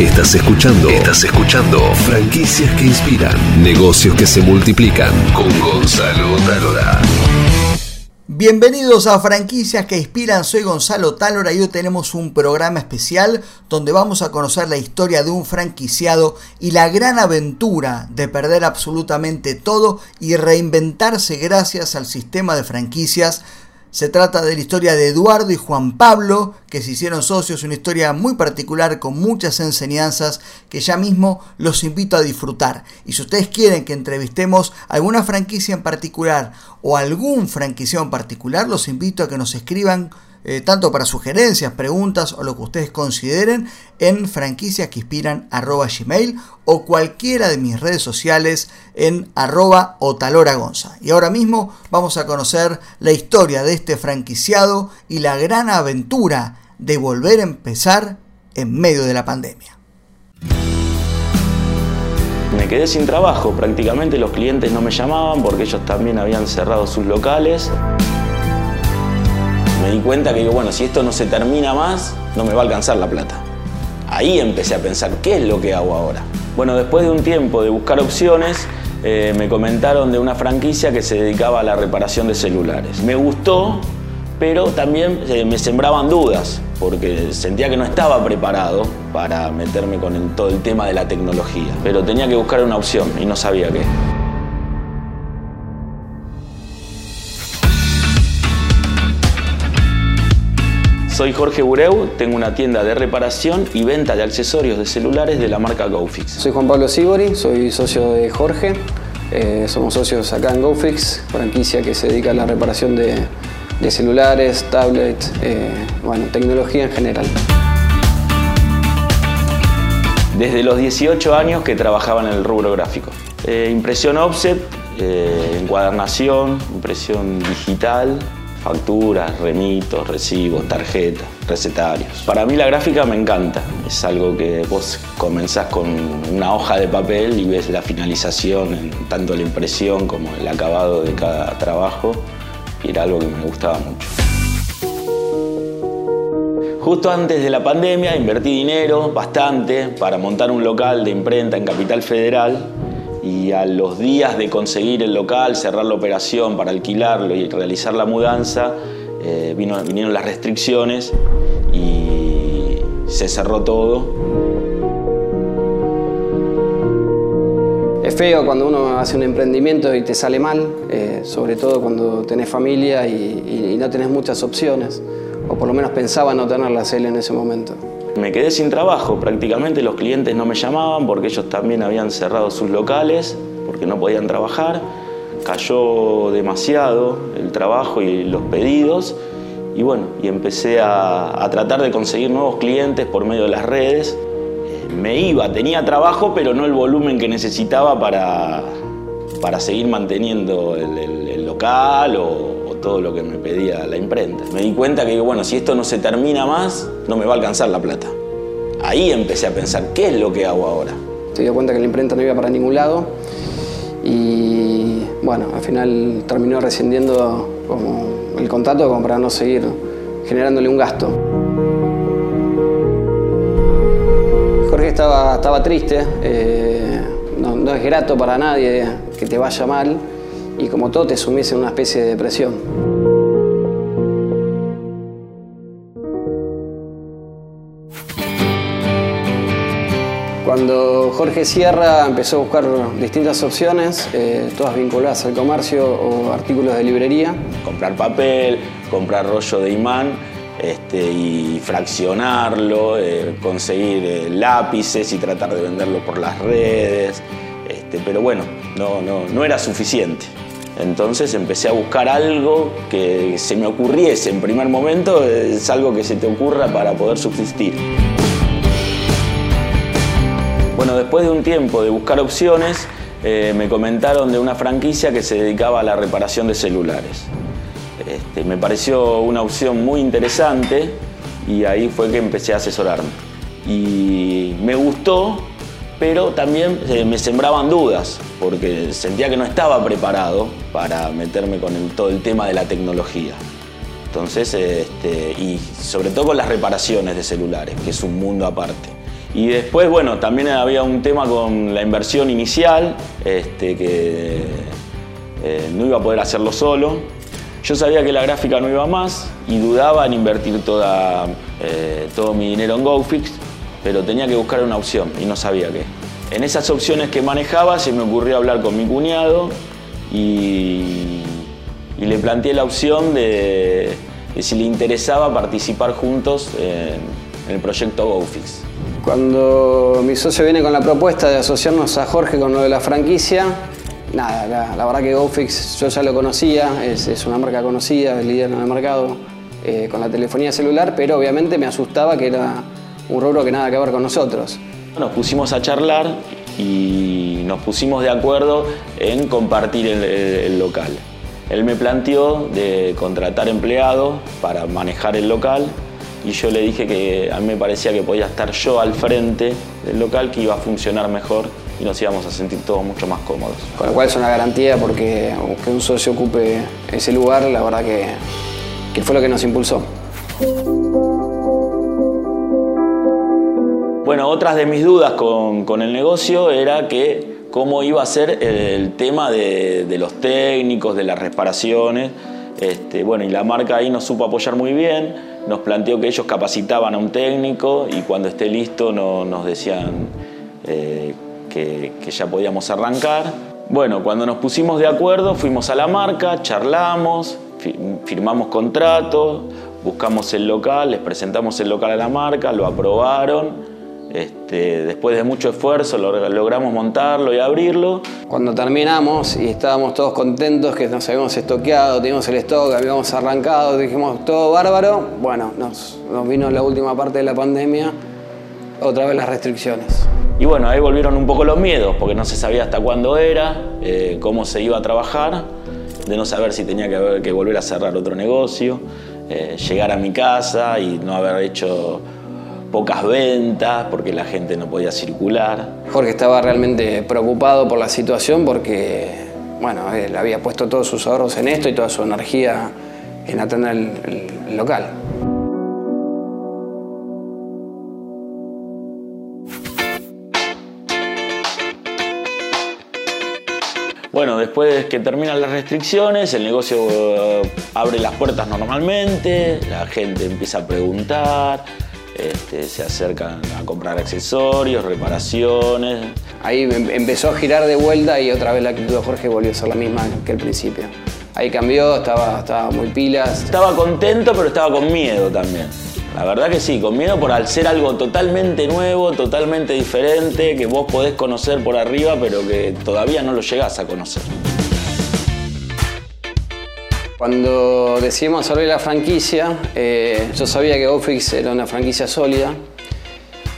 Estás escuchando. Estás escuchando. Franquicias que inspiran. Negocios que se multiplican. Con Gonzalo Talora. Bienvenidos a Franquicias que Inspiran, soy Gonzalo Talora y hoy tenemos un programa especial donde vamos a conocer la historia de un franquiciado y la gran aventura de perder absolutamente todo y reinventarse gracias al sistema de franquicias se trata de la historia de Eduardo y Juan Pablo, que se hicieron socios, una historia muy particular con muchas enseñanzas que ya mismo los invito a disfrutar. Y si ustedes quieren que entrevistemos alguna franquicia en particular o algún franquicia en particular, los invito a que nos escriban eh, tanto para sugerencias, preguntas o lo que ustedes consideren en franquicias que inspiran arroba gmail o cualquiera de mis redes sociales en arroba otaloragonza. Y ahora mismo vamos a conocer la historia de este franquiciado y la gran aventura de volver a empezar en medio de la pandemia. Me quedé sin trabajo, prácticamente los clientes no me llamaban porque ellos también habían cerrado sus locales me di cuenta que bueno, si esto no se termina más, no me va a alcanzar la plata. Ahí empecé a pensar, ¿qué es lo que hago ahora? Bueno, después de un tiempo de buscar opciones, eh, me comentaron de una franquicia que se dedicaba a la reparación de celulares. Me gustó, pero también eh, me sembraban dudas, porque sentía que no estaba preparado para meterme con todo el tema de la tecnología. Pero tenía que buscar una opción y no sabía qué. Soy Jorge Bureu, tengo una tienda de reparación y venta de accesorios de celulares de la marca GoFix. Soy Juan Pablo Sibori, soy socio de Jorge. Eh, somos socios acá en GoFix, franquicia que se dedica a la reparación de, celulares, tablets, eh, bueno, tecnología en general. Desde los 18 años que trabajaba en el rubro gráfico. Eh, impresión offset, encuadernación, impresión digital, facturas, remitos, recibos, tarjetas, recetarios. Para mí la gráfica me encanta, es algo que vos comenzás con una hoja de papel y ves la finalización en tanto la impresión como el acabado de cada trabajo y era algo que me gustaba mucho. Justo antes de la pandemia invertí dinero, bastante, para montar un local de imprenta en Capital Federal y a los días de conseguir el local, cerrar la operación para alquilarlo y realizar la mudanza, eh, vinieron las restricciones y se cerró todo. Es feo cuando uno hace un emprendimiento y te sale mal, eh, sobre todo cuando tenés familia y, y no tenés muchas opciones, o por lo menos pensaba no tenerlas él en ese momento. Me quedé sin trabajo, prácticamente los clientes no me llamaban porque ellos también habían cerrado sus locales, porque no podían trabajar. Cayó demasiado el trabajo y los pedidos y bueno, y empecé a, tratar de conseguir nuevos clientes por medio de las redes. Eh, me iba, tenía trabajo, pero no el volumen que necesitaba para, para seguir manteniendo el, local todo lo que me pedía la imprenta. Me di cuenta que, bueno, si esto no se termina más, no me va a alcanzar la plata. Ahí empecé a pensar, ¿qué es lo que hago ahora? Se dio cuenta que la imprenta no iba para ningún lado y, bueno, al final terminó rescindiendo como el contrato como para no seguir generándole un gasto. Jorge estaba, estaba triste, eh, no, no es grato para nadie que te vaya mal y como todo te sumís en una especie de depresión. Cuando Jorge Sierra empezó a buscar distintas opciones, eh, todas vinculadas al comercio o artículos de librería. Comprar papel, comprar rollo de imán este, y fraccionarlo, eh, conseguir eh, lápices y tratar de venderlo por las redes. Este, pero bueno, no, no, no era suficiente. Entonces empecé a buscar algo que se me ocurriese en primer momento, es algo que se te ocurra para poder subsistir. Bueno, después de un tiempo de buscar opciones, eh, me comentaron de una franquicia que se dedicaba a la reparación de celulares. Este, me pareció una opción muy interesante y ahí fue que empecé a asesorarme. Y me gustó pero también eh, me sembraban dudas, porque sentía que no estaba preparado para meterme con todo el tema de la tecnología. Entonces, este, y sobre todo con las reparaciones de celulares, que es un mundo aparte. Y después, bueno, también había un tema con la inversión inicial, este, que eh, no iba a poder hacerlo solo. Yo sabía que la gráfica no iba más y dudaba en invertir toda, eh, todo mi dinero en GoFix, pero tenía que buscar una opción y no sabía qué. En esas opciones que manejaba se me ocurrió hablar con mi cuñado y, le planteé la opción de, si le interesaba participar juntos en, el proyecto GoFix. Cuando mi socio viene con la propuesta de asociarnos a Jorge con lo de la franquicia, nada, la, verdad que GoFix yo ya lo conocía, es, es una marca conocida, es líder en el mercado eh, con la telefonía celular, pero obviamente me asustaba que era un rubro que nada que ver con nosotros. Nos pusimos a charlar y nos pusimos de acuerdo en compartir el, el local. Él me planteó de contratar empleados para manejar el local y yo le dije que a mí me parecía que podía estar yo al frente del local, que iba a funcionar mejor y nos íbamos a sentir todos mucho más cómodos. Con lo cual es una garantía porque que un socio ocupe ese lugar, la verdad que, que fue lo que nos impulsó. Bueno, otras de mis dudas con, con el negocio era que cómo iba a ser el tema de, de los técnicos, de las reparaciones. Este, bueno, y la marca ahí nos supo apoyar muy bien, nos planteó que ellos capacitaban a un técnico y cuando esté listo no, nos decían eh, que, que ya podíamos arrancar. Bueno, cuando nos pusimos de acuerdo fuimos a la marca, charlamos, firmamos contratos, buscamos el local, les presentamos el local a la marca, lo aprobaron este, después de mucho esfuerzo logramos montarlo y abrirlo. Cuando terminamos y estábamos todos contentos que nos habíamos estoqueado, teníamos el stock, habíamos arrancado, dijimos todo bárbaro, bueno, nos, nos vino la última parte de la pandemia, otra vez las restricciones. Y bueno, ahí volvieron un poco los miedos, porque no se sabía hasta cuándo era, eh, cómo se iba a trabajar, de no saber si tenía que, que volver a cerrar otro negocio, eh, llegar a mi casa y no haber hecho pocas ventas porque la gente no podía circular. Jorge estaba realmente preocupado por la situación porque, bueno, él había puesto todos sus ahorros en esto y toda su energía en atender el, el, local. Bueno, después que terminan las restricciones, el negocio uh, abre las puertas normalmente, la gente empieza a preguntar, este, se acercan a comprar accesorios, reparaciones. Ahí em, empezó a girar de vuelta y otra vez la actitud de Jorge volvió a ser la misma que al principio. Ahí cambió, estaba, estaba muy pilas. Estaba contento, pero estaba con miedo también. La verdad que sí, con miedo por al ser algo totalmente nuevo, totalmente diferente, que vos podés conocer por arriba, pero que todavía no lo llegás a conocer. Cuando decidimos abrir la franquicia, eh, yo sabía que GoFix era una franquicia sólida,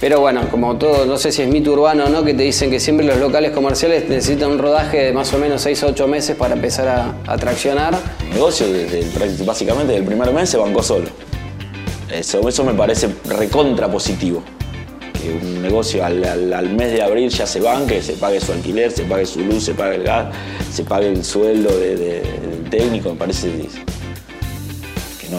pero bueno, como todo, no sé si es mito urbano o no, que te dicen que siempre los locales comerciales necesitan un rodaje de más o menos 6 a 8 meses para empezar a, a traccionar. El negocio, desde el, básicamente, del primer mes se bancó solo. Eso, eso me parece recontra positivo. Un negocio al, mes de abril ya se banque, se pague su alquiler, se pague su luz, se pague el gas, se pague el sueldo de, de, del técnico, me parece que no,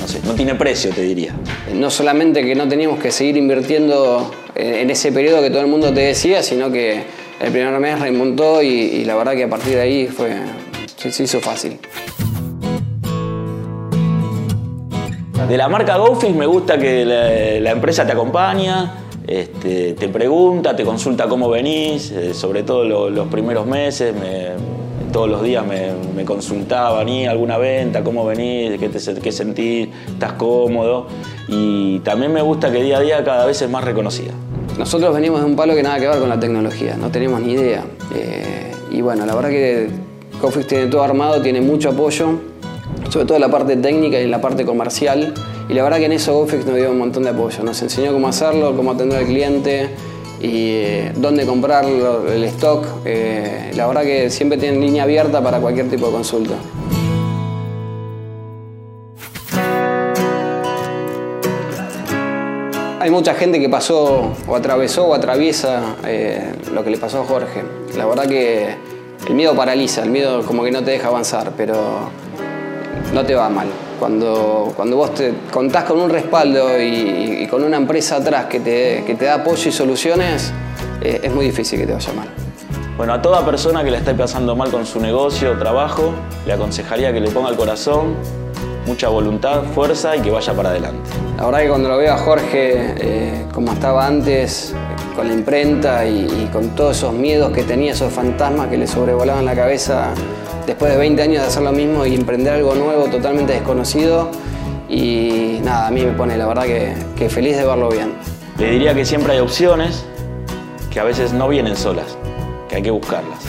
no, sé, no tiene precio, te diría. No solamente que no teníamos que seguir invirtiendo en ese periodo que todo el mundo te decía, sino que el primer mes remontó y, y la verdad que a partir de ahí fue, se hizo fácil. De la marca GoFix me gusta que la, empresa te acompaña, este, te pregunta, te consulta cómo venís, eh, sobre todo lo, los primeros meses, me, todos los días me, me consultaban, ¿y alguna venta? ¿Cómo venís? ¿Qué, te, ¿Qué sentís? ¿Estás cómodo? Y también me gusta que día a día cada vez es más reconocida. Nosotros venimos de un palo que nada que ver con la tecnología, no tenemos ni idea. Eh, y bueno, la verdad que GoFix tiene todo armado, tiene mucho apoyo sobre todo la parte técnica y la parte comercial. Y la verdad que en eso GoFix nos dio un montón de apoyo. Nos enseñó cómo hacerlo, cómo atender al cliente y eh, dónde comprarlo, el stock. Eh, la verdad que siempre tienen línea abierta para cualquier tipo de consulta. Hay mucha gente que pasó o atravesó o atraviesa eh, lo que le pasó a Jorge. La verdad que el miedo paraliza, el miedo como que no te deja avanzar, pero no te va mal. Cuando, cuando vos te contás con un respaldo y, con una empresa atrás que te, que te da apoyo y soluciones, eh, es muy difícil que te vaya mal. Bueno, a toda persona que le esté pasando mal con su negocio o trabajo, le aconsejaría que le ponga el corazón, mucha voluntad, fuerza y que vaya para adelante. La verdad que cuando lo veo a Jorge eh, como estaba antes, con la imprenta y, con todos esos miedos que tenía, esos fantasmas que le sobrevolaban la cabeza, después de 20 años de hacer lo mismo y emprender algo nuevo, totalmente desconocido, y nada, a mí me pone la verdad que, que feliz de verlo bien. Le diría que siempre hay opciones, que a veces no vienen solas que hay que buscarlas.